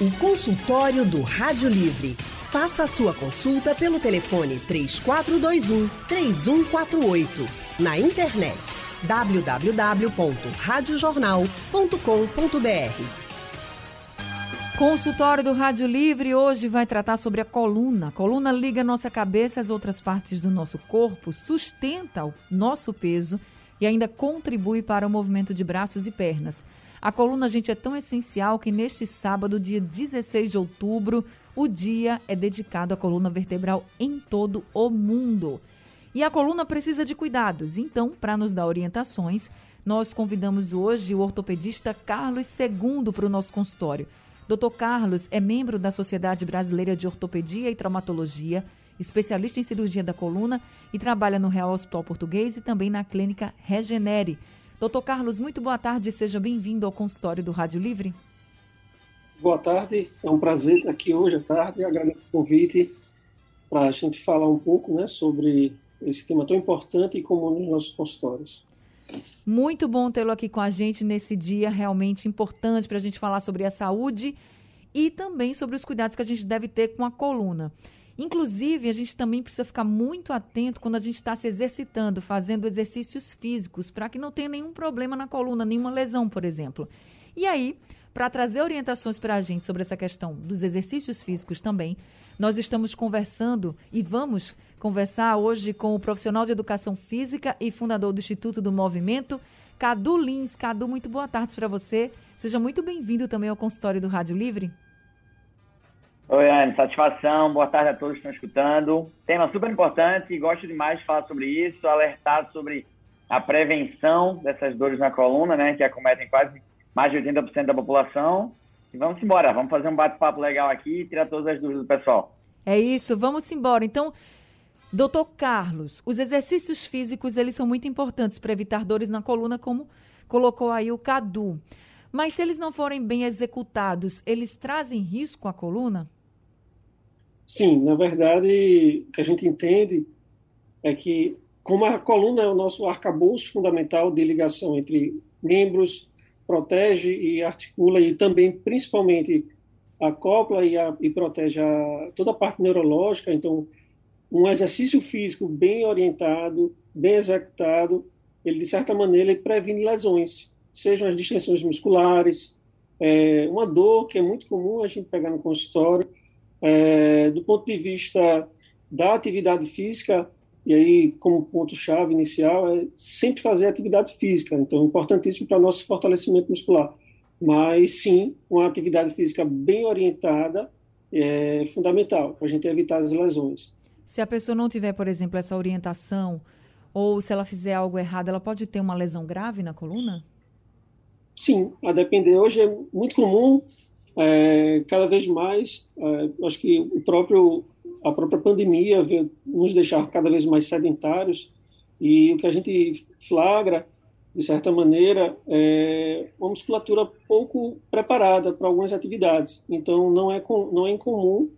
O consultório do Rádio Livre. Faça a sua consulta pelo telefone 3421 3148. Na internet www.radiojornal.com.br. Consultório do Rádio Livre hoje vai tratar sobre a coluna. A coluna liga nossa cabeça às outras partes do nosso corpo, sustenta o nosso peso e ainda contribui para o movimento de braços e pernas. A coluna, gente, é tão essencial que neste sábado, dia 16 de outubro, o dia é dedicado à coluna vertebral em todo o mundo. E a coluna precisa de cuidados. Então, para nos dar orientações, nós convidamos hoje o ortopedista Carlos Segundo para o nosso consultório. Dr. Carlos é membro da Sociedade Brasileira de Ortopedia e Traumatologia, especialista em cirurgia da coluna e trabalha no Real Hospital Português e também na clínica Regenere. Doutor Carlos, muito boa tarde, seja bem-vindo ao consultório do Rádio Livre. Boa tarde, é um prazer estar aqui hoje à tarde, agradeço o convite para a gente falar um pouco né, sobre esse tema tão importante e comum nos nossos consultórios. Muito bom tê-lo aqui com a gente nesse dia realmente importante para a gente falar sobre a saúde e também sobre os cuidados que a gente deve ter com a coluna. Inclusive, a gente também precisa ficar muito atento quando a gente está se exercitando, fazendo exercícios físicos, para que não tenha nenhum problema na coluna, nenhuma lesão, por exemplo. E aí, para trazer orientações para a gente sobre essa questão dos exercícios físicos também, nós estamos conversando e vamos conversar hoje com o profissional de educação física e fundador do Instituto do Movimento, Cadu Lins. Cadu, muito boa tarde para você. Seja muito bem-vindo também ao consultório do Rádio Livre. Oi, Anne, satisfação. Boa tarde a todos que estão escutando. Tema super importante e gosto demais de falar sobre isso, alertar sobre a prevenção dessas dores na coluna, né, que acometem quase mais de 80% da população. E vamos embora, vamos fazer um bate-papo legal aqui e tirar todas as dúvidas do pessoal. É isso, vamos embora. Então, doutor Carlos, os exercícios físicos, eles são muito importantes para evitar dores na coluna, como colocou aí o Cadu. Mas se eles não forem bem executados, eles trazem risco à coluna? Sim, na verdade, o que a gente entende é que, como a coluna é o nosso arcabouço fundamental de ligação entre membros, protege e articula, e também, principalmente, acopla e, a, e protege a, toda a parte neurológica, então, um exercício físico bem orientado, bem executado, ele, de certa maneira, ele previne lesões, sejam as distensões musculares, é, uma dor que é muito comum a gente pegar no consultório, é, do ponto de vista da atividade física, e aí, como ponto-chave inicial, é sempre fazer atividade física. Então, importantíssimo para o nosso fortalecimento muscular. Mas, sim, uma atividade física bem orientada é fundamental para a gente evitar as lesões. Se a pessoa não tiver, por exemplo, essa orientação, ou se ela fizer algo errado, ela pode ter uma lesão grave na coluna? Sim, a depender. Hoje é muito comum é, cada vez mais, é, acho que o próprio, a própria pandemia veio nos deixar cada vez mais sedentários e o que a gente flagra, de certa maneira, é uma musculatura pouco preparada para algumas atividades. Então, não é, com, não é incomum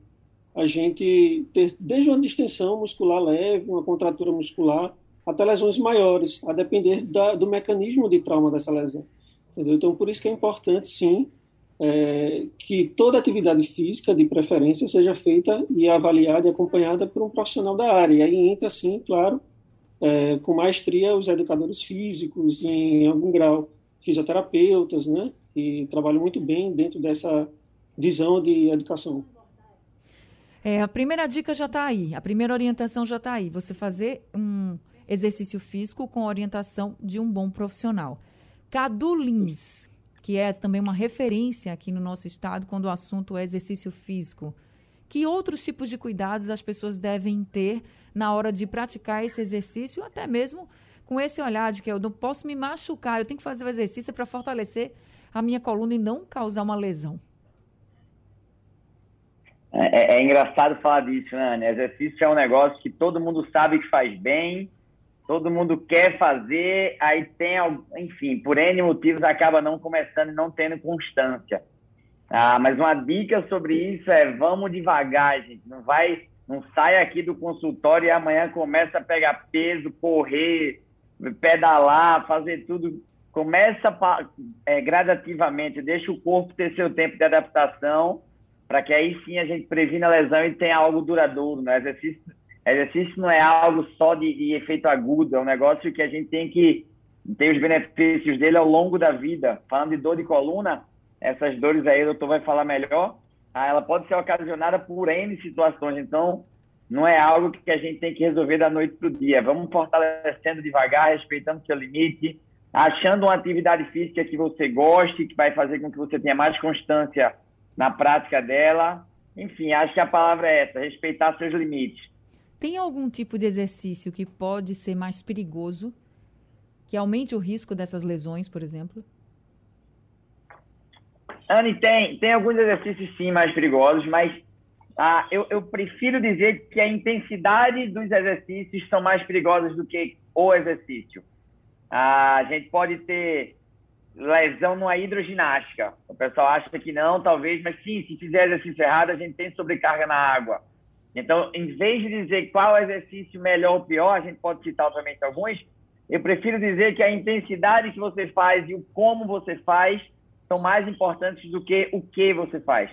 a gente ter desde uma distensão muscular leve, uma contratura muscular, até lesões maiores, a depender da, do mecanismo de trauma dessa lesão. Entendeu? Então, por isso que é importante, sim, é, que toda atividade física, de preferência, seja feita e avaliada e acompanhada por um profissional da área. E aí entra, sim, claro, é, com maestria, os educadores físicos, em algum grau, fisioterapeutas, né, que trabalham muito bem dentro dessa visão de educação. É, a primeira dica já está aí, a primeira orientação já está aí. Você fazer um exercício físico com orientação de um bom profissional. Cadu Lins, que é também uma referência aqui no nosso estado quando o assunto é exercício físico. Que outros tipos de cuidados as pessoas devem ter na hora de praticar esse exercício, até mesmo com esse olhar de que eu não posso me machucar, eu tenho que fazer o exercício para fortalecer a minha coluna e não causar uma lesão. É, é, é engraçado falar disso, né? Exercício é um negócio que todo mundo sabe que faz bem, todo mundo quer fazer, aí tem, enfim, por N motivos acaba não começando e não tendo constância. Ah, mas uma dica sobre isso é vamos devagar, gente. Não vai, não sai aqui do consultório e amanhã começa a pegar peso, correr, pedalar, fazer tudo. Começa é, gradativamente, deixa o corpo ter seu tempo de adaptação para que aí sim a gente previna a lesão e tenha algo duradouro. Né? Exercício, exercício não é algo só de, de efeito agudo, é um negócio que a gente tem que ter os benefícios dele ao longo da vida. Falando de dor de coluna, essas dores aí o doutor vai falar melhor, ah, ela pode ser ocasionada por N situações, então não é algo que a gente tem que resolver da noite para o dia. Vamos fortalecendo devagar, respeitando seu limite, achando uma atividade física que você goste, que vai fazer com que você tenha mais constância na prática dela. Enfim, acho que a palavra é essa, respeitar seus limites. Tem algum tipo de exercício que pode ser mais perigoso, que aumente o risco dessas lesões, por exemplo? Anne, tem, tem alguns exercícios sim mais perigosos, mas ah, eu, eu prefiro dizer que a intensidade dos exercícios são mais perigosas do que o exercício. Ah, a gente pode ter lesão numa hidroginástica. O pessoal acha que não, talvez, mas sim, se fizer exercício errado, a gente tem sobrecarga na água. Então, em vez de dizer qual exercício melhor ou pior, a gente pode citar, obviamente, alguns. Eu prefiro dizer que a intensidade que você faz e o como você faz são mais importantes do que o que você faz.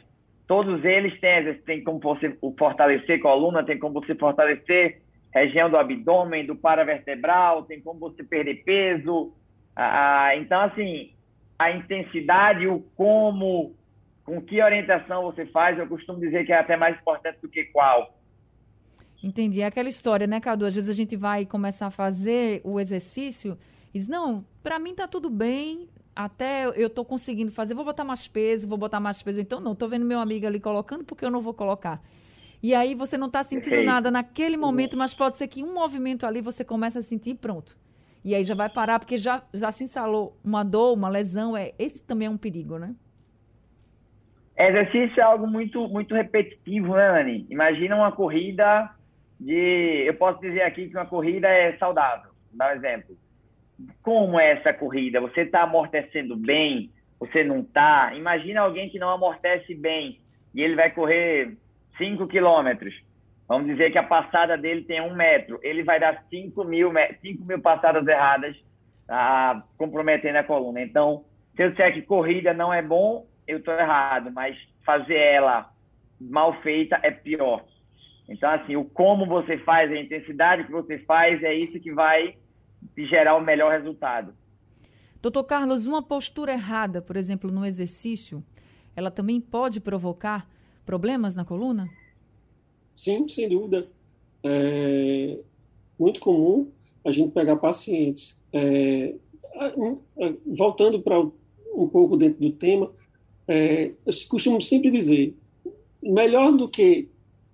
Todos eles têm, tem como você fortalecer coluna, tem como você fortalecer região do abdômen, do paravertebral, tem como você perder peso. Ah, então, assim, a intensidade, o como, com que orientação você faz, eu costumo dizer que é até mais importante do que qual. Entendi. É aquela história, né, Cadu? Às vezes a gente vai começar a fazer o exercício e diz, não, para mim tá tudo bem, até eu estou conseguindo fazer, vou botar mais peso, vou botar mais peso. Então, não, estou vendo meu amigo ali colocando, porque eu não vou colocar. E aí você não está sentindo nada naquele momento, mas pode ser que um movimento ali você comece a sentir e pronto. E aí já vai parar, porque já, já se instalou uma dor, uma lesão. É, esse também é um perigo, né? Exercício é algo muito, muito repetitivo, né, Anne? Imagina uma corrida de. Eu posso dizer aqui que uma corrida é saudável. Dar um exemplo como é essa corrida? Você está amortecendo bem? Você não está? Imagina alguém que não amortece bem e ele vai correr 5 quilômetros. Vamos dizer que a passada dele tem um metro. Ele vai dar 5 mil, 5 mil passadas erradas, ah, comprometendo a coluna. Então, se eu disser que corrida não é bom, eu estou errado, mas fazer ela mal feita é pior. Então, assim, o como você faz, a intensidade que você faz, é isso que vai gerar o melhor resultado. Doutor Carlos, uma postura errada, por exemplo, no exercício, ela também pode provocar problemas na coluna? Sim, sem dúvida. É muito comum a gente pegar pacientes. É, voltando para um pouco dentro do tema, é, eu costumo sempre dizer: melhor do que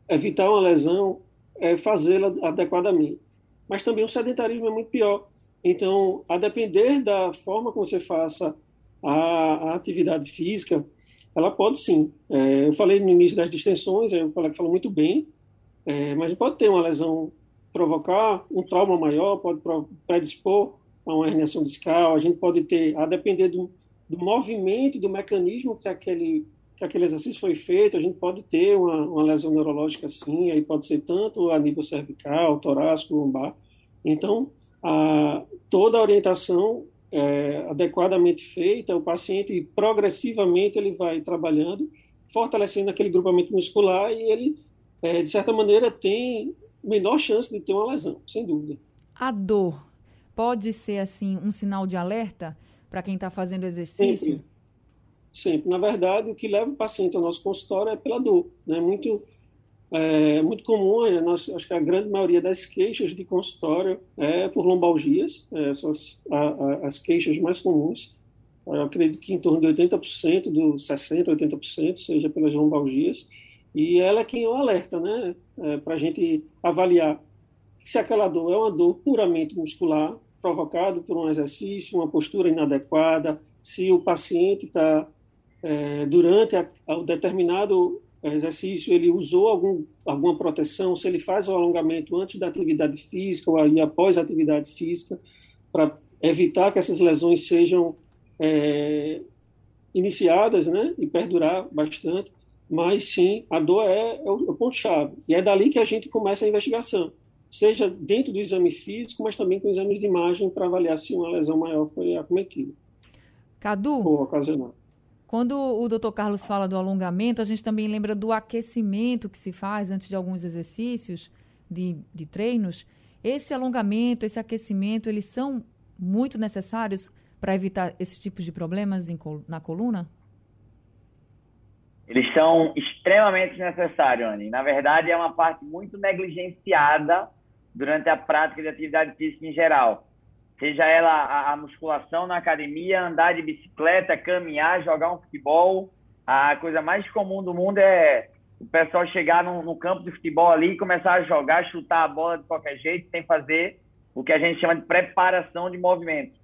evitar uma lesão é fazê-la adequadamente mas também o sedentarismo é muito pior. Então, a depender da forma como você faça a, a atividade física, ela pode sim. É, eu falei no início das distensões, é um colega falou muito bem, é, mas pode ter uma lesão, provocar um trauma maior, pode predispor a uma herniação discal, a gente pode ter, a depender do, do movimento, do mecanismo que aquele que aquele exercício foi feito, a gente pode ter uma, uma lesão neurológica assim, aí pode ser tanto a nível cervical, torácico, lombar. Então, a, toda a orientação é, adequadamente feita, o paciente progressivamente ele vai trabalhando, fortalecendo aquele grupamento muscular e ele, é, de certa maneira, tem menor chance de ter uma lesão, sem dúvida. A dor pode ser, assim, um sinal de alerta para quem está fazendo exercício? Sempre sempre. Na verdade, o que leva o paciente ao nosso consultório é pela dor. Né? Muito, é, muito comum, é, nós, acho que a grande maioria das queixas de consultório é por lombalgias, é, são as, a, a, as queixas mais comuns. Eu acredito que em torno de 80%, dos 60%, 80% seja pelas lombalgias. E ela é quem o alerta, né? É, Para a gente avaliar se aquela dor é uma dor puramente muscular, provocado por um exercício, uma postura inadequada, se o paciente está é, durante o determinado exercício ele usou algum, alguma proteção, se ele faz o alongamento antes da atividade física ou aí após a atividade física, para evitar que essas lesões sejam é, iniciadas né, e perdurar bastante. Mas sim, a dor é, é o, é o ponto-chave. E é dali que a gente começa a investigação, seja dentro do exame físico, mas também com exames de imagem para avaliar se uma lesão maior foi acometida. Cadu, ou ocasionada Quando o doutor Carlos fala do alongamento, a gente também lembra do aquecimento que se faz antes de alguns exercícios de, de treinos. Esse alongamento, esse aquecimento, eles são muito necessários para evitar esse tipo de problemas em, na coluna? Eles são extremamente necessários, Anne. Na verdade, é uma parte muito negligenciada durante a prática de atividade física em geral seja ela a, a, musculação na academia, andar de bicicleta, caminhar, jogar um futebol. A coisa mais comum do mundo é o pessoal chegar no, no campo de futebol ali e começar a jogar, chutar a bola de qualquer jeito, sem fazer o que a gente chama de preparação de movimento.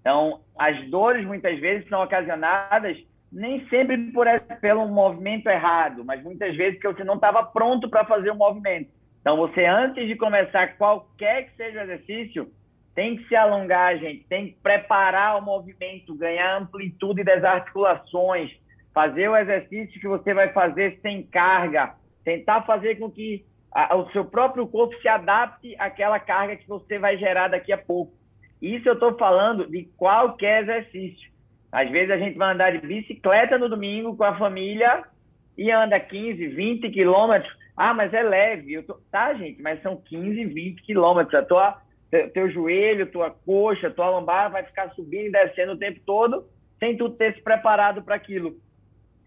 Então, as dores muitas vezes são ocasionadas nem sempre por pelo movimento errado, mas muitas vezes porque você não estava pronto para fazer o movimento. Então, você antes de começar qualquer que seja o exercício, tem que se alongar, gente, tem que preparar o movimento, ganhar amplitude das articulações, fazer o exercício que você vai fazer sem carga, tentar fazer com que a, o seu próprio corpo se adapte àquela carga que você vai gerar daqui a pouco. Isso eu estou falando de qualquer exercício. Às vezes a gente vai andar de bicicleta no domingo com a família e anda 15, 20 quilômetros. Ah, mas é leve. Tô... Tá, gente, mas são 15, 20 quilômetros. A tua teu joelho, tua coxa, tua lombar vai ficar subindo e descendo o tempo todo, sem tu ter se preparado para aquilo.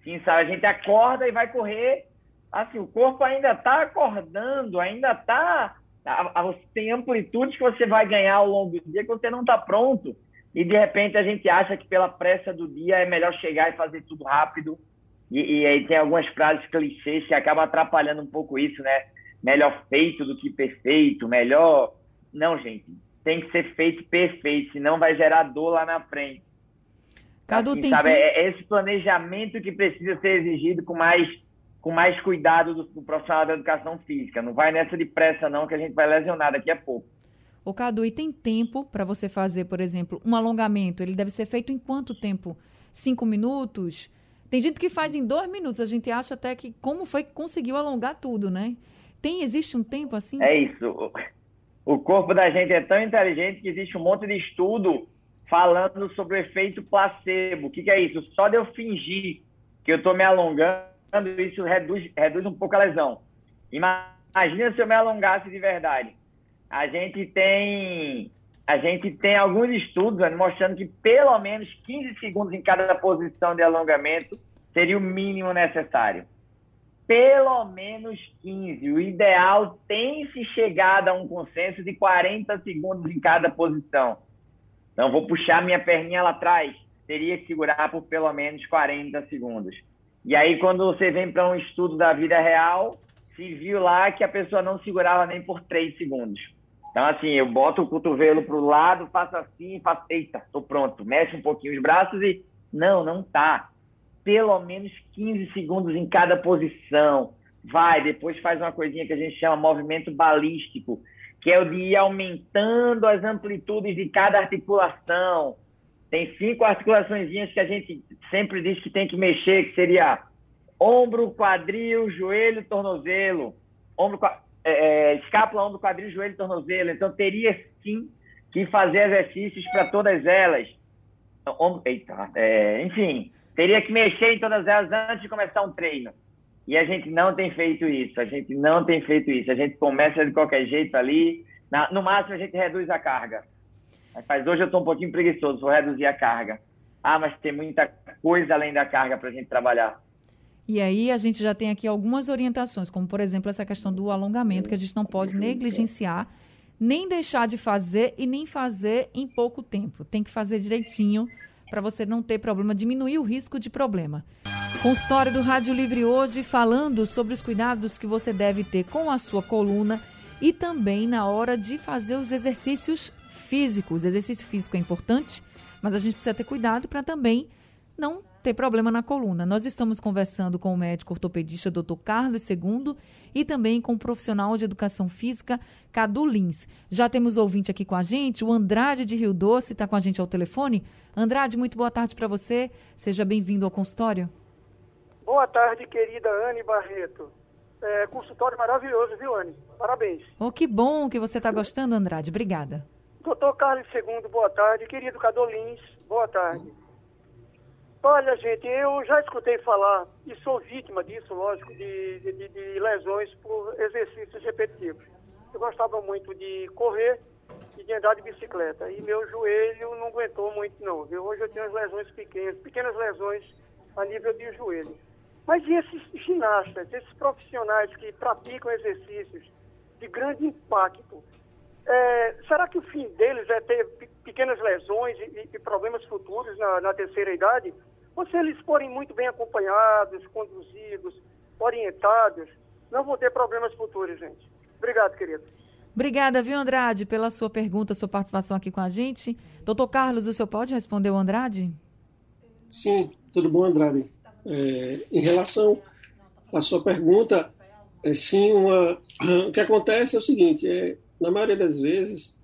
Sim, sabe? A gente acorda e vai correr, assim, o corpo ainda está acordando, ainda está tem amplitudes que você vai ganhar ao longo do dia que você não está pronto. E de repente a gente acha que pela pressa do dia é melhor chegar e fazer tudo rápido. E, e aí tem algumas frases clichês que acabam atrapalhando um pouco isso, né? Melhor feito do que perfeito, melhor não, gente, tem que ser feito perfeito, senão vai gerar dor lá na frente. Cadu, assim, tem sabe? Que... É, é esse planejamento que precisa ser exigido com mais, com mais cuidado do, do, profissional da educação física. Não vai nessa de pressa, não, que a gente vai lesionar daqui a pouco. O Cadu, e tem tempo para você fazer, por exemplo, um alongamento? Ele deve ser feito em quanto tempo? Cinco minutos? Tem gente que faz em dois minutos. A gente acha até que como foi que conseguiu alongar tudo, né? Tem, existe um tempo assim? É isso. O corpo da gente é tão inteligente que existe um monte de estudo falando sobre o efeito placebo. O que, que é isso? Só de eu fingir que eu estou me alongando, isso reduz, reduz um pouco a lesão. Imagina se eu me alongasse de verdade. A gente tem a gente tem alguns estudos mostrando que pelo menos 15 segundos em cada posição de alongamento seria o mínimo necessário pelo menos 15. O ideal tem se chegado a um consenso de 40 segundos em cada posição. Então, vou puxar minha perninha lá atrás, teria que segurar por pelo menos 40 segundos. E aí, quando você vem para um estudo da vida real, se viu lá que a pessoa não segurava nem por 3 segundos. Então, assim, eu boto o cotovelo para o lado, faço assim, faço, eita, tô pronto. Mexe um pouquinho os braços e, não, não tá pelo menos 15 segundos em cada posição. Vai, depois faz uma coisinha que a gente chama movimento balístico, que é o de ir aumentando as amplitudes de cada articulação. Tem cinco articulações que a gente sempre diz que tem que mexer, que seria ombro, quadril, joelho, tornozelo. Ombro, é, é, escápula, ombro, quadril, joelho, tornozelo. Então teria sim que fazer exercícios para todas elas. Ombro, eita, é, enfim, teria que mexer em todas elas antes de começar um treino. E a gente não tem feito isso, a gente não tem feito isso. A gente começa de qualquer jeito ali, na, no máximo a gente reduz a carga. Mas hoje eu estou um pouquinho preguiçoso, vou reduzir a carga. Ah, mas tem muita coisa além da carga para a gente trabalhar. E aí a gente já tem aqui algumas orientações, como por exemplo essa questão do alongamento, que a gente não pode negligenciar, nem deixar de fazer e nem fazer em pouco tempo. Tem que fazer direitinho para você não ter problema, diminuir o risco de problema. Consultório do Rádio Livre hoje falando sobre os cuidados que você deve ter com a sua coluna e também na hora de fazer os exercícios físicos. Exercício físico é importante, mas a gente precisa ter cuidado para também não ter problema na coluna. Nós estamos conversando com o médico ortopedista Dr. Carlos II e também com o profissional de educação física Cadu Lins. Já temos ouvinte aqui com a gente, o Andrade de Rio Doce está com a gente ao telefone. Andrade, muito boa tarde para você. Seja bem-vindo ao consultório. Boa tarde, querida Anne Barreto. É, consultório maravilhoso, viu, Anne? Parabéns. Oh, que bom que você está gostando, Andrade. Obrigada. Doutor Carlos II, boa tarde. Querido Cadu Lins, boa tarde. Olha, gente, eu já escutei falar, e sou vítima disso, lógico, de, de, de lesões por exercícios repetitivos. Eu gostava muito de correr e de andar de bicicleta, e meu joelho não aguentou muito não, viu? Hoje eu tenho as lesões pequenas, pequenas lesões a nível de joelho. Mas e esses ginastas, esses profissionais que praticam exercícios de grande impacto, é, será que o fim deles é ter pequenas lesões e, e problemas futuros na, na, terceira idade? Ou se eles forem muito bem acompanhados, conduzidos, orientados, não vão ter problemas futuros, gente. Obrigado, querido. Obrigada, viu, Andrade, pela sua pergunta, sua participação aqui com a gente. Doutor Carlos, o senhor pode responder o Andrade? Sim, tudo bom, Andrade? É, em relação à sua pergunta, é sim uma. O que acontece é o seguinte: é, na maioria das vezes,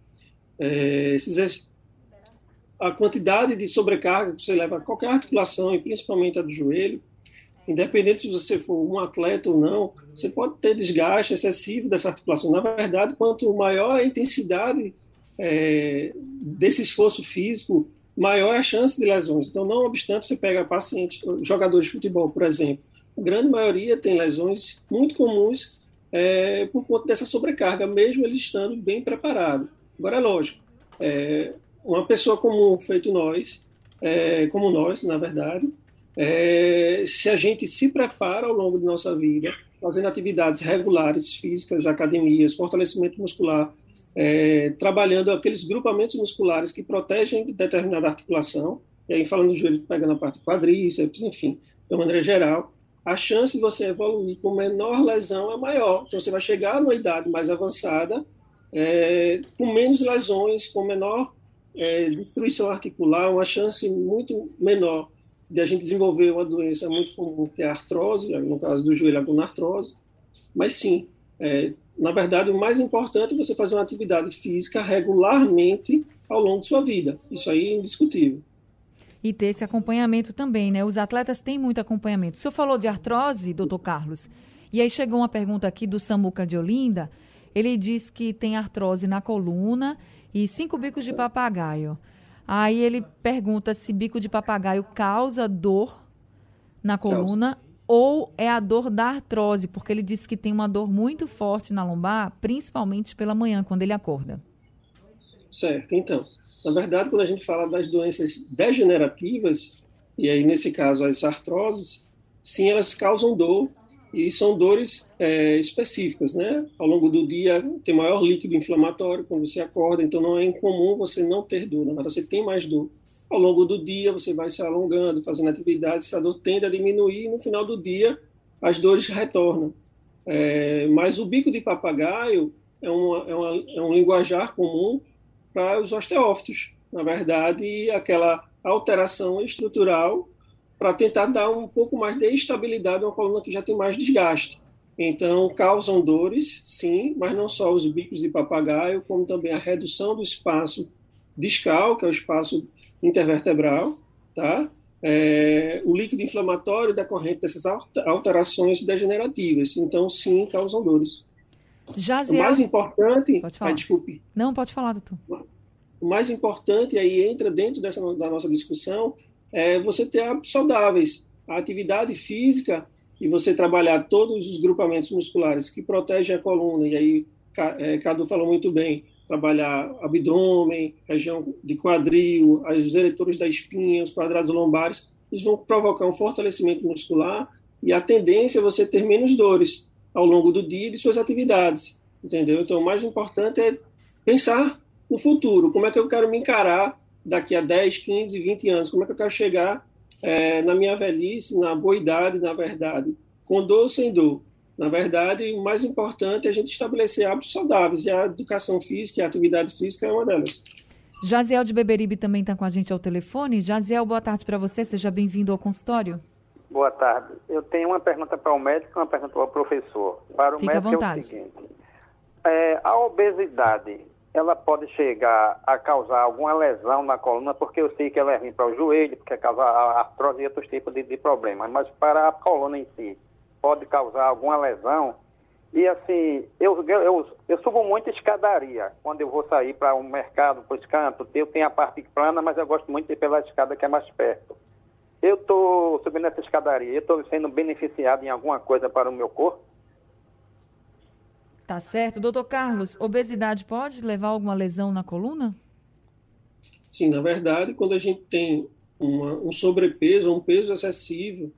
é, esses, a quantidade de sobrecarga que você leva a qualquer articulação, e principalmente a do joelho, independente se você for um atleta ou não, você pode ter desgaste excessivo dessa articulação. Na verdade, quanto maior a intensidade é, desse esforço físico, maior é a chance de lesões. Então, não obstante, você pega pacientes, jogadores de futebol, por exemplo, a grande maioria tem lesões muito comuns é, por conta dessa sobrecarga, mesmo eles estando bem preparados. Agora, é lógico, é, uma pessoa comum, feito nós, é, como nós, na verdade, é, se a gente se prepara ao longo de nossa vida, fazendo atividades regulares, físicas, academias, fortalecimento muscular, é, trabalhando aqueles grupamentos musculares que protegem determinada articulação, e aí falando do joelho, pegando a parte quadríceps, enfim, de uma maneira geral, a chance de você evoluir com menor lesão é maior. Então, você vai chegar numa idade mais avançada, é, com menos lesões, com menor é, destruição articular, uma chance muito menor de a gente desenvolver uma doença muito comum, que é a artrose, no caso do joelho, a gonartrose. Mas sim, é, na verdade, o mais importante é você fazer uma atividade física regularmente ao longo de sua vida. Isso aí é indiscutível e ter esse acompanhamento também, né? Os atletas têm muito acompanhamento. O senhor falou de artrose, doutor Carlos, e aí chegou uma pergunta aqui do Samuca de Olinda. Ele diz que tem artrose na coluna e cinco bicos de papagaio. Aí ele pergunta se bico de papagaio causa dor na coluna ou é a dor da artrose, porque ele disse que tem uma dor muito forte na lombar, principalmente pela manhã, quando ele acorda. Certo, então, na verdade, quando a gente fala das doenças degenerativas, e aí nesse caso as artroses, sim, elas causam dor e são dores é, específicas, né? Ao longo do dia tem maior líquido inflamatório quando você acorda, então não é incomum você não ter dor, na verdade você tem mais dor. Ao longo do dia você vai se alongando, fazendo atividades, essa dor tende a diminuir e no final do dia as dores retornam. É, mas o bico de papagaio é, uma, é, uma, é um linguajar comum para os osteófitos. Na verdade, aquela alteração estrutural para tentar dar um pouco mais de estabilidade a uma coluna que já tem mais desgaste. Então, causam dores, sim, mas não só os bicos de papagaio, como também a redução do espaço discal, que é o espaço intervertebral, tá? É, o líquido inflamatório decorrente dessas alterações degenerativas. Então, sim, causam dores. Jaziel... O mais importante. Pode falar. Ah, desculpe. Não, pode falar, doutor. O mais importante, aí entra dentro dessa, da nossa discussão, é você ter hábitos saudáveis. A atividade física e você trabalhar todos os grupamentos musculares que protegem a coluna, e aí é, Cadu falou muito bem, trabalhar abdômen, região de quadril, os eletores da espinha, os quadrados lombares, eles vão provocar um fortalecimento muscular e a tendência é você ter menos dores ao longo do dia de suas atividades, entendeu? Então, o mais importante é pensar no futuro, como é que eu quero me encarar daqui a 10, 15, 20 anos, como é que eu quero chegar é, na minha velhice, na boa idade, na verdade, com dor ou sem dor. Na verdade, o mais importante é a gente estabelecer hábitos saudáveis, e a educação física e a atividade física é uma delas. Jaziel de Beberibe também está com a gente ao telefone. Jaziel, boa tarde para você, seja bem-vindo ao consultório. Boa tarde. Eu tenho uma pergunta para o médico e uma pergunta para o professor. Para o Fique médico é o seguinte: é, a obesidade ela pode chegar a causar alguma lesão na coluna, porque eu sei que ela é ruim para o joelho, porque causa artrose e outros tipos de, de problemas, mas para a coluna em si, pode causar alguma lesão. E assim, eu, eu, eu subo muito escadaria quando eu vou sair para um mercado, para os cantos. Eu tenho a parte plana, mas eu gosto muito de ir pela escada que é mais perto. eu estou subindo essa escadaria, eu estou sendo beneficiado em alguma coisa para o meu corpo? Tá certo. Doutor Carlos, obesidade pode levar a alguma lesão na coluna? Sim, na verdade, quando a gente tem uma, um sobrepeso, um peso excessivo,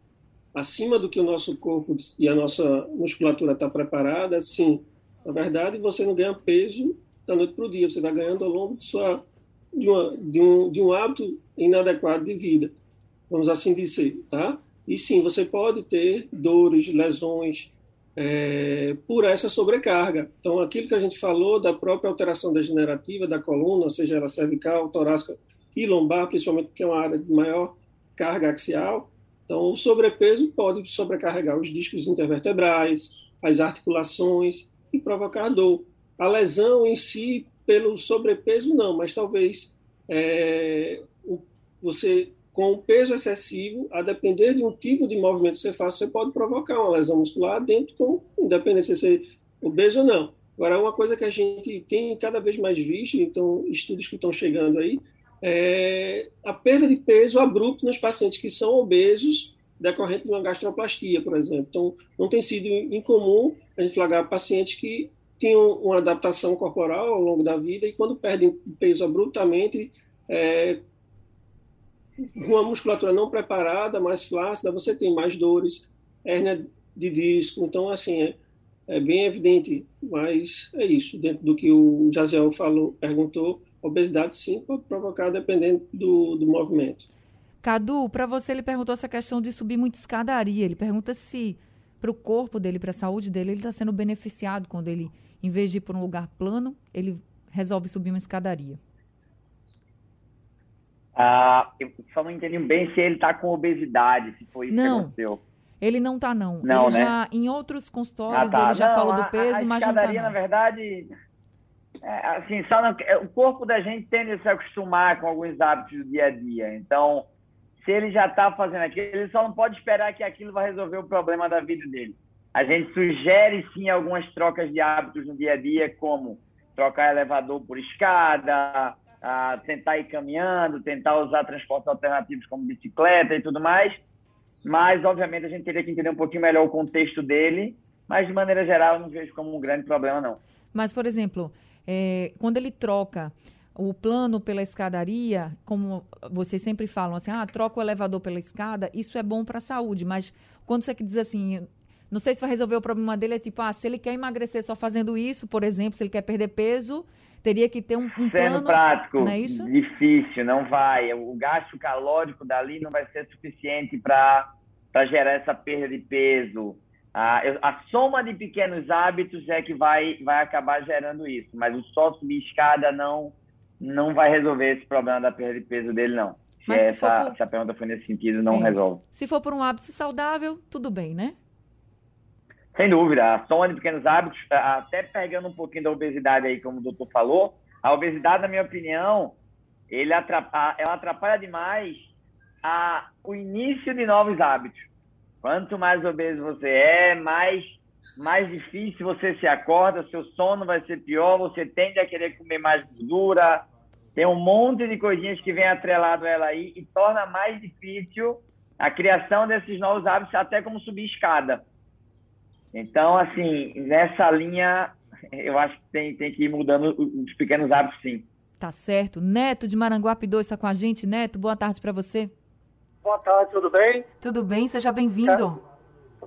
acima do que o nosso corpo e a nossa musculatura está preparada, sim, na verdade, você não ganha peso da noite para o dia, você está ganhando ao longo de, sua, de, uma, de, um, de um hábito inadequado de vida, vamos assim dizer, tá? E sim, você pode ter dores, lesões, é, por essa sobrecarga. Então, aquilo que a gente falou da própria alteração degenerativa da coluna, seja ela cervical, torácica e lombar, principalmente porque é uma área de maior carga axial, então o sobrepeso pode sobrecarregar os discos intervertebrais, as articulações e provocar dor. A lesão em si, pelo sobrepeso, não, mas talvez é, você com peso excessivo, a depender de um tipo de movimento que você faça, você pode provocar uma lesão muscular dentro, com, independente se você é obeso ou não. Agora, uma coisa que a gente tem cada vez mais visto, então, estudos que estão chegando aí, é a perda de peso abrupto nos pacientes que são obesos decorrente de uma gastroplastia, por exemplo. Então, não tem sido incomum a gente flagrar pacientes que tinham uma adaptação corporal ao longo da vida e quando perdem peso abruptamente, é, uma musculatura não preparada, mais flácida, você tem mais dores, hérnia de disco. Então, assim, é, é bem evidente, mas é isso. Dentro do que o Jaziel falou, perguntou, obesidade sim pode provocar dependendo do, do movimento. Cadu, para você, ele perguntou essa questão de subir muito escadaria. Ele pergunta se para o corpo dele, para a saúde dele, ele está sendo beneficiado quando ele, em vez de ir para um lugar plano, ele resolve subir uma escadaria. Ah, eu só não entendi bem se ele está com obesidade, se foi isso não. que aconteceu. Ele não está não. Não, ele né? já, em outros consultórios, Ah, tá. ele já Não, falou a- do peso, a, mas não escadaria, não. na verdade, é, assim, só não- é, o corpo da gente tende a se acostumar com alguns hábitos do dia a dia. Então, se ele já está fazendo aquilo, ele só não pode esperar que aquilo vai resolver o problema da vida dele. A gente sugere, sim, algumas trocas de hábitos no dia a dia, como trocar elevador por escada, ah, tentar ir caminhando, tentar usar transportes alternativos como bicicleta e tudo mais. Mas, obviamente, a gente teria que entender um pouquinho melhor o contexto dele. Mas, de maneira geral, eu não vejo como um grande problema, não. Mas, por exemplo, é, quando ele troca o plano pela escadaria, como vocês sempre falam assim, ah, troca o elevador pela escada, isso é bom para a saúde. Mas quando você diz assim, não sei se vai resolver o problema dele, é tipo, ah, se ele quer emagrecer só fazendo isso, por exemplo, se ele quer perder peso, teria que ter um, um Sendo plano. prático, não é isso? difícil, não vai. O gasto calórico dali não vai ser suficiente para gerar essa perda de peso. A, a soma de pequenos hábitos é que vai, vai acabar gerando isso, mas o só subir escada não, não vai resolver esse problema da perda de peso dele, não. Se, Mas se essa, for por- se a pergunta foi nesse sentido, não É. resolve. Se for por um hábito saudável, tudo bem, né? Sem dúvida, a soma de pequenos hábitos, a- até pegando um pouquinho da obesidade aí, como o doutor falou, a obesidade, na minha opinião, ele atrapalha, ela atrapalha demais a, o início de novos hábitos. Quanto mais obeso você é, mais, mais difícil você se acorda, seu sono vai ser pior, você tende a querer comer mais gordura, tem um monte de coisinhas que vem atrelado a ela aí e torna mais difícil a criação desses novos hábitos, até como subir escada. Então, assim, nessa linha, eu acho que tem, tem que ir mudando os pequenos hábitos, sim. Tá certo. Neto de Maranguape 2 está com a gente. Neto, boa tarde para você. Boa tarde, tudo bem? Tudo bem? Seja bem-vindo.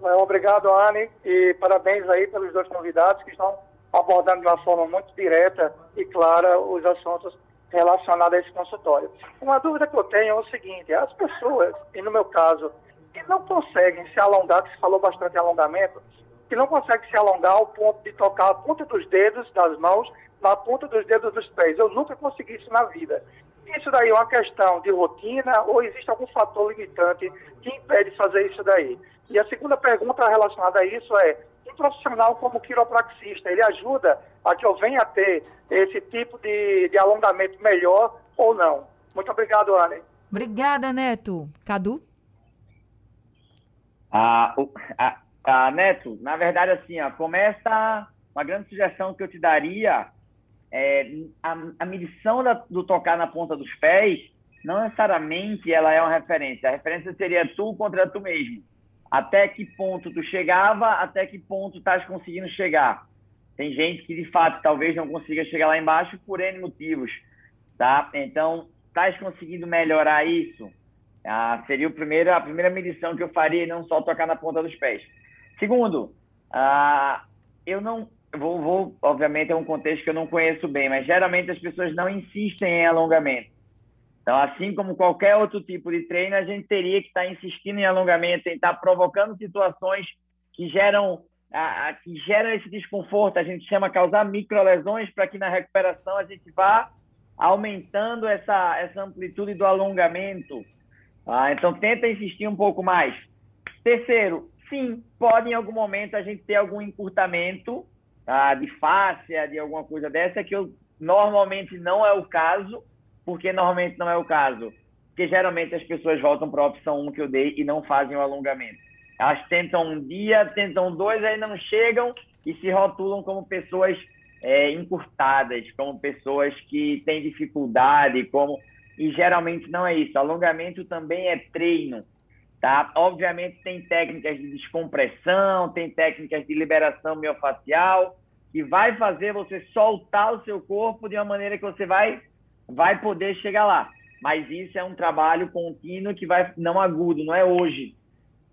É, Obrigado, Anne, e parabéns aí pelos dois convidados que estão abordando de uma forma muito direta e clara os assuntos relacionados a esse consultório. Uma dúvida que eu tenho é o seguinte, as pessoas, e no meu caso, que não conseguem se alongar, que se falou bastante em alongamento, que não conseguem se alongar ao ponto de tocar a ponta dos dedos das mãos na ponta dos dedos dos pés. Eu nunca consegui isso na vida. Isso daí é uma questão de rotina ou existe algum fator limitante que impede de fazer isso daí? E a segunda pergunta relacionada a isso é, um profissional como quiropraxista, ele ajuda a que eu venha a ter esse tipo de, de alongamento melhor ou não? Muito obrigado, Anne. Obrigada, Neto. Cadu? Ah, o- a- a Neto, na verdade, assim, ó, começa uma grande sugestão que eu te daria é a, a medição da- do tocar na ponta dos pés não necessariamente ela é uma referência. A referência seria tu contra tu mesmo. Até que ponto tu chegava, até que ponto estás conseguindo chegar. Tem gente que, de fato, talvez não consiga chegar lá embaixo por N motivos, tá? Então, estás conseguindo melhorar isso? Ah, seria o primeiro, a primeira medição que eu faria não só tocar na ponta dos pés. Segundo, ah, eu não vou, vou, obviamente é um contexto que eu não conheço bem, mas geralmente as pessoas não insistem em alongamento. Então, assim como qualquer outro tipo de treino, a gente teria que estar insistindo em alongamento, em estar provocando situações que geram a, a, que geram esse desconforto. A gente chama causar microlesões para que na recuperação a gente vá aumentando essa, essa amplitude do alongamento. Ah, então, tenta insistir um pouco mais. Terceiro, sim, pode em algum momento a gente ter algum encurtamento ah, de fáscia, de alguma coisa dessa, que eu, normalmente não é o caso, porque normalmente não é o caso. Porque geralmente as pessoas voltam para a opção 1 que eu dei e não fazem o alongamento. Elas tentam um dia, tentam dois, aí não chegam e se rotulam como pessoas é, encurtadas, como pessoas que têm dificuldade, como e geralmente não é isso. Alongamento também é treino. Tá? Obviamente tem técnicas de descompressão, tem técnicas de liberação miofacial, que vai fazer você soltar o seu corpo de uma maneira que você vai, vai poder chegar lá. Mas isso é um trabalho contínuo que vai não agudo, não é hoje.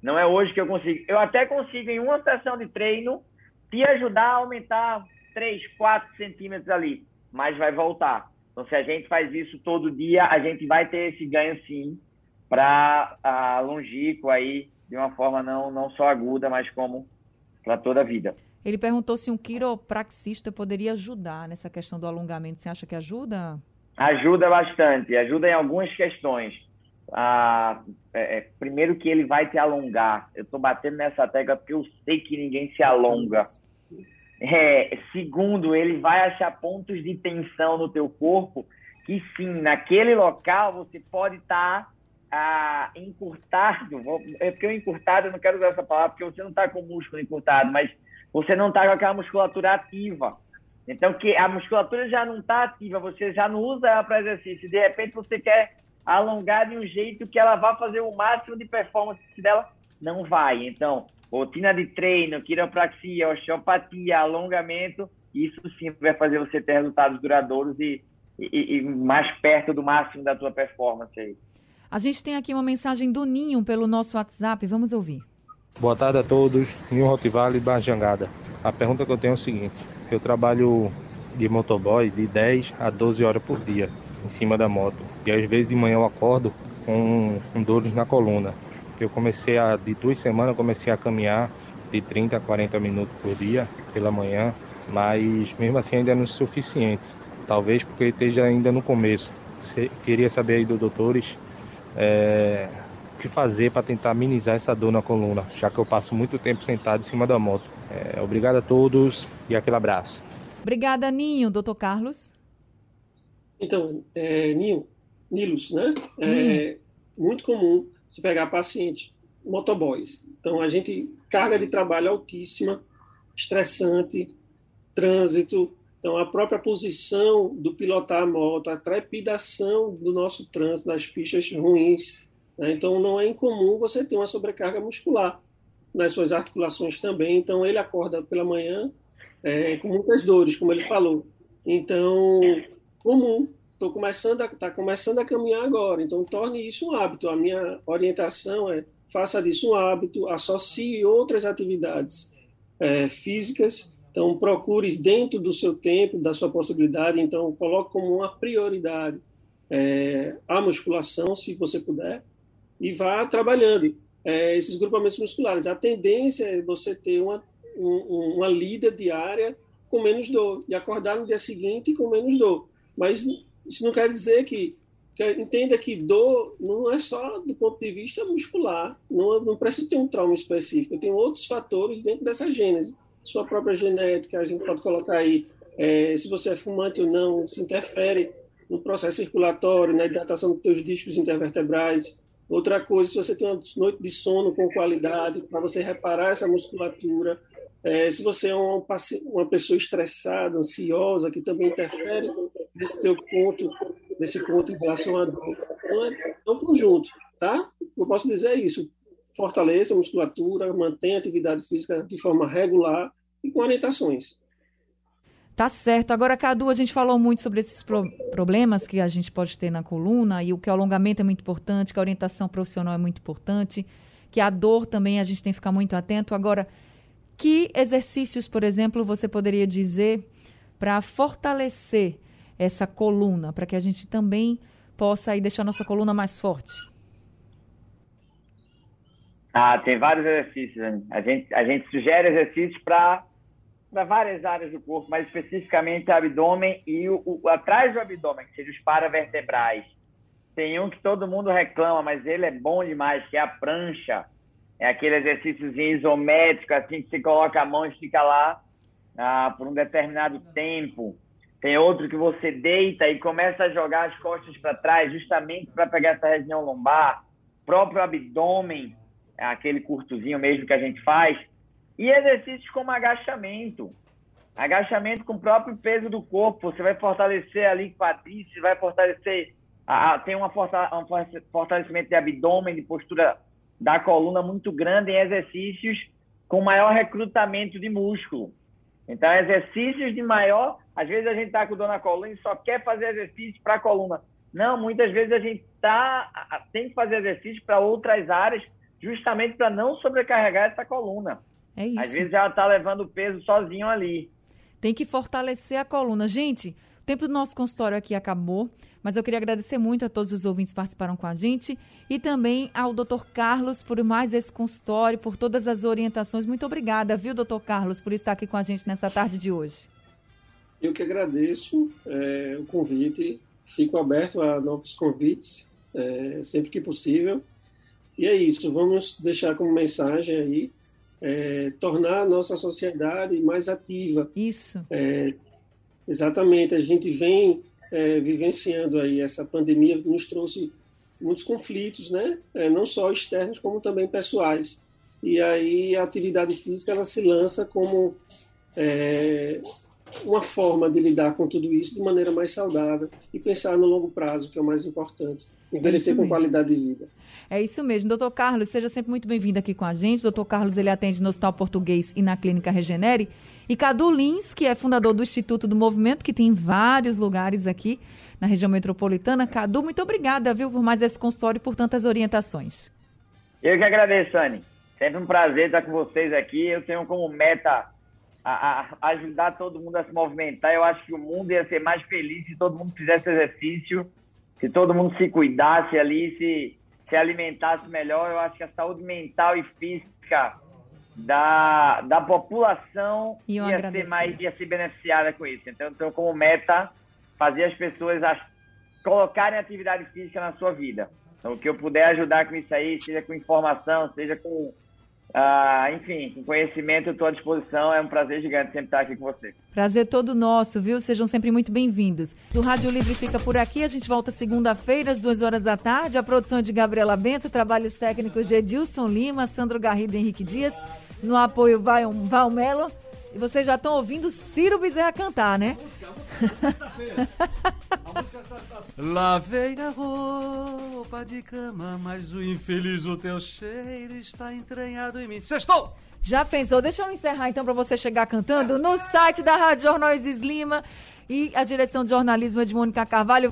Não é hoje que eu consigo. Eu até consigo, em uma sessão de treino, te ajudar a aumentar 3, 4 centímetros ali, mas vai voltar. Então, se a gente faz isso todo dia, a gente vai ter esse ganho sim para a longínquo aí, de uma forma não, não só aguda, mas como para toda a vida. Ele perguntou se um quiropraxista poderia ajudar nessa questão do alongamento. Você acha que ajuda? Ajuda bastante, ajuda em algumas questões. Ah, é, é primeiro que ele vai te alongar. Eu estou batendo nessa tecla porque eu sei que ninguém se alonga. É, segundo, ele vai achar pontos de tensão no teu corpo que sim, naquele local você pode estar tá ah, encurtado, é porque o encurtado, eu não quero usar essa palavra, porque você não está com o músculo encurtado, mas você não está com aquela musculatura ativa. Então, que a musculatura já não está ativa, você já não usa ela para exercício, de repente você quer alongar de um jeito que ela vá fazer o máximo de performance dela, não vai. Então, rotina de treino, quiropraxia, osteopatia, alongamento, isso sim vai fazer você ter resultados duradouros e, e, e mais perto do máximo da tua performance aí. A gente tem aqui uma mensagem do Ninho pelo nosso WhatsApp, vamos ouvir. Boa tarde a todos, Ninho Rotivale da Jangada. A pergunta que eu tenho é o seguinte: eu trabalho de motoboy de 10 a 12 horas por dia em cima da moto. E às vezes de manhã eu acordo com, com dores na coluna. Eu comecei a, de duas semanas, comecei a caminhar de 30 a 40 minutos por dia pela manhã, mas mesmo assim ainda não é suficiente. Talvez porque esteja ainda no começo. Queria saber aí dos doutores é, o que fazer para tentar amenizar essa dor na coluna, já que eu passo muito tempo sentado em cima da moto. É, obrigado a todos e aquele abraço. Obrigada, Ninho. Doutor Carlos? Então, é, Ninho, Nilos, né? É muito comum se pegar paciente, motoboys. Então, a gente, carga de trabalho altíssima, estressante, trânsito, então, a própria posição do pilotar a moto, a trepidação do nosso trânsito nas pistas ruins. Né? Então, não é incomum você ter uma sobrecarga muscular nas suas articulações também. Então, ele acorda pela manhã é, com muitas dores, como ele falou. Então, comum. Estou começando a tá começando a caminhar agora. Então, torne isso um hábito. A minha orientação é faça disso um hábito, associe outras atividades é, físicas então, procure dentro do seu tempo, da sua possibilidade, então coloque como uma prioridade é, a musculação, se você puder, e vá trabalhando é, esses grupamentos musculares. A tendência é você ter uma, um, uma lida diária com menos dor e acordar no dia seguinte com menos dor. Mas isso não quer dizer que, entenda que dor não é só do ponto de vista muscular, não, não precisa ter um trauma específico, tem outros fatores dentro dessa gênese sua própria genética, a gente pode colocar aí é, se você é fumante ou não, se interfere no processo circulatório, na hidratação dos seus discos intervertebrais. Outra coisa, se você tem uma noite de sono com qualidade, para você reparar essa musculatura. É, se você é uma, uma pessoa estressada, ansiosa, que também interfere nesse teu ponto, nesse ponto em relação à dor. Então, é um conjunto, tá? Eu posso dizer isso. Fortaleça a musculatura, mantenha a atividade física de forma regular e com orientações. Tá certo. Agora, Cadu, a gente falou muito sobre esses pro problemas que a gente pode ter na coluna e o que o alongamento é muito importante, que a orientação profissional é muito importante, que a dor também a gente tem que ficar muito atento. Agora, que exercícios, por exemplo, você poderia dizer para fortalecer essa coluna, para que a gente também possa aí deixar nossa coluna mais forte? Ah, tem vários exercícios. A gente, a gente sugere exercícios para várias áreas do corpo, mas especificamente abdômen e o, o, atrás do abdômen, que seja os paravertebrais. Tem um que todo mundo reclama, mas ele é bom demais, que é a prancha. É aquele exercício isométrico, assim, que você coloca a mão e fica lá ah, por um determinado tempo. Tem outro que você deita e começa a jogar as costas para trás, justamente para pegar essa região lombar. Próprio abdômen, aquele curtozinho mesmo que a gente faz e exercícios como agachamento. Agachamento com o próprio peso do corpo. Você vai fortalecer ali quadríceps, vai fortalecer. Ah, tem uma um fortalecimento de abdômen, de postura da coluna muito grande em exercícios com maior recrutamento de músculo. Então, exercícios de maior. Às vezes a gente está com dor na coluna e só quer fazer exercício para a coluna. Não, muitas vezes a gente tá, tem que fazer exercício para outras áreas, justamente para não sobrecarregar essa coluna. É isso. Às vezes ela está levando o peso sozinho ali. Tem que fortalecer a coluna. Gente, o tempo do nosso consultório aqui acabou, mas eu queria agradecer muito a todos os ouvintes que participaram com a gente e também ao doutor Carlos por mais esse consultório, por todas as orientações. Muito obrigada, viu, doutor Carlos, por estar aqui com a gente nessa tarde de hoje. Eu que agradeço é, o convite, fico aberto a novos convites, é, sempre que possível. E é isso, vamos deixar como mensagem aí é, tornar a nossa sociedade mais ativa. Isso. É, exatamente, a gente vem é, vivenciando aí essa pandemia nos trouxe muitos conflitos, né? É, não só externos como também pessoais. E aí a atividade física ela se lança como é, uma forma de lidar com tudo isso de maneira mais saudável e pensar no longo prazo, que é o mais importante. Envelhecer com qualidade de vida. É isso mesmo. Doutor Carlos, seja sempre muito bem-vindo aqui com a gente. Doutor Carlos, ele atende no Hospital Português e na Clínica Regenere. E Cadu Lins, que é fundador do Instituto do Movimento, que tem vários lugares aqui na região metropolitana. Cadu, muito obrigada, viu, por mais esse consultório e por tantas orientações. Eu que agradeço, Anne. Sempre um prazer estar com vocês aqui. Eu tenho como meta a, a ajudar todo mundo a se movimentar. Eu acho que o mundo ia ser mais feliz se todo mundo fizesse exercício, se todo mundo se cuidasse ali, se se alimentasse melhor, eu acho que a saúde mental e física da, da população ia ser mais ia ser beneficiada com isso. Então, então como meta fazer as pessoas as, colocarem atividade física na sua vida. Então, o que eu puder ajudar com isso aí, seja com informação, seja com ah, enfim, com conhecimento eu estou à disposição. É um prazer gigante sempre estar aqui com você. Prazer todo nosso, viu? Sejam sempre muito bem-vindos. O Rádio Livre fica por aqui. A gente volta segunda-feira, às duas horas da tarde. A produção é de Gabriela Bento, trabalhos técnicos de Edilson Lima, Sandro Garrido e Henrique Dias. No apoio vai um Valmelo. E vocês já estão ouvindo Ciro Bezerra cantar, né? Lavei a roupa de cama, mas o infeliz o teu cheiro está entranhado em mim. Sextou! Já pensou? Deixa eu encerrar então para você chegar cantando no site da Rádio Jornais Lima e a direção de jornalismo é de Mônica Carvalho.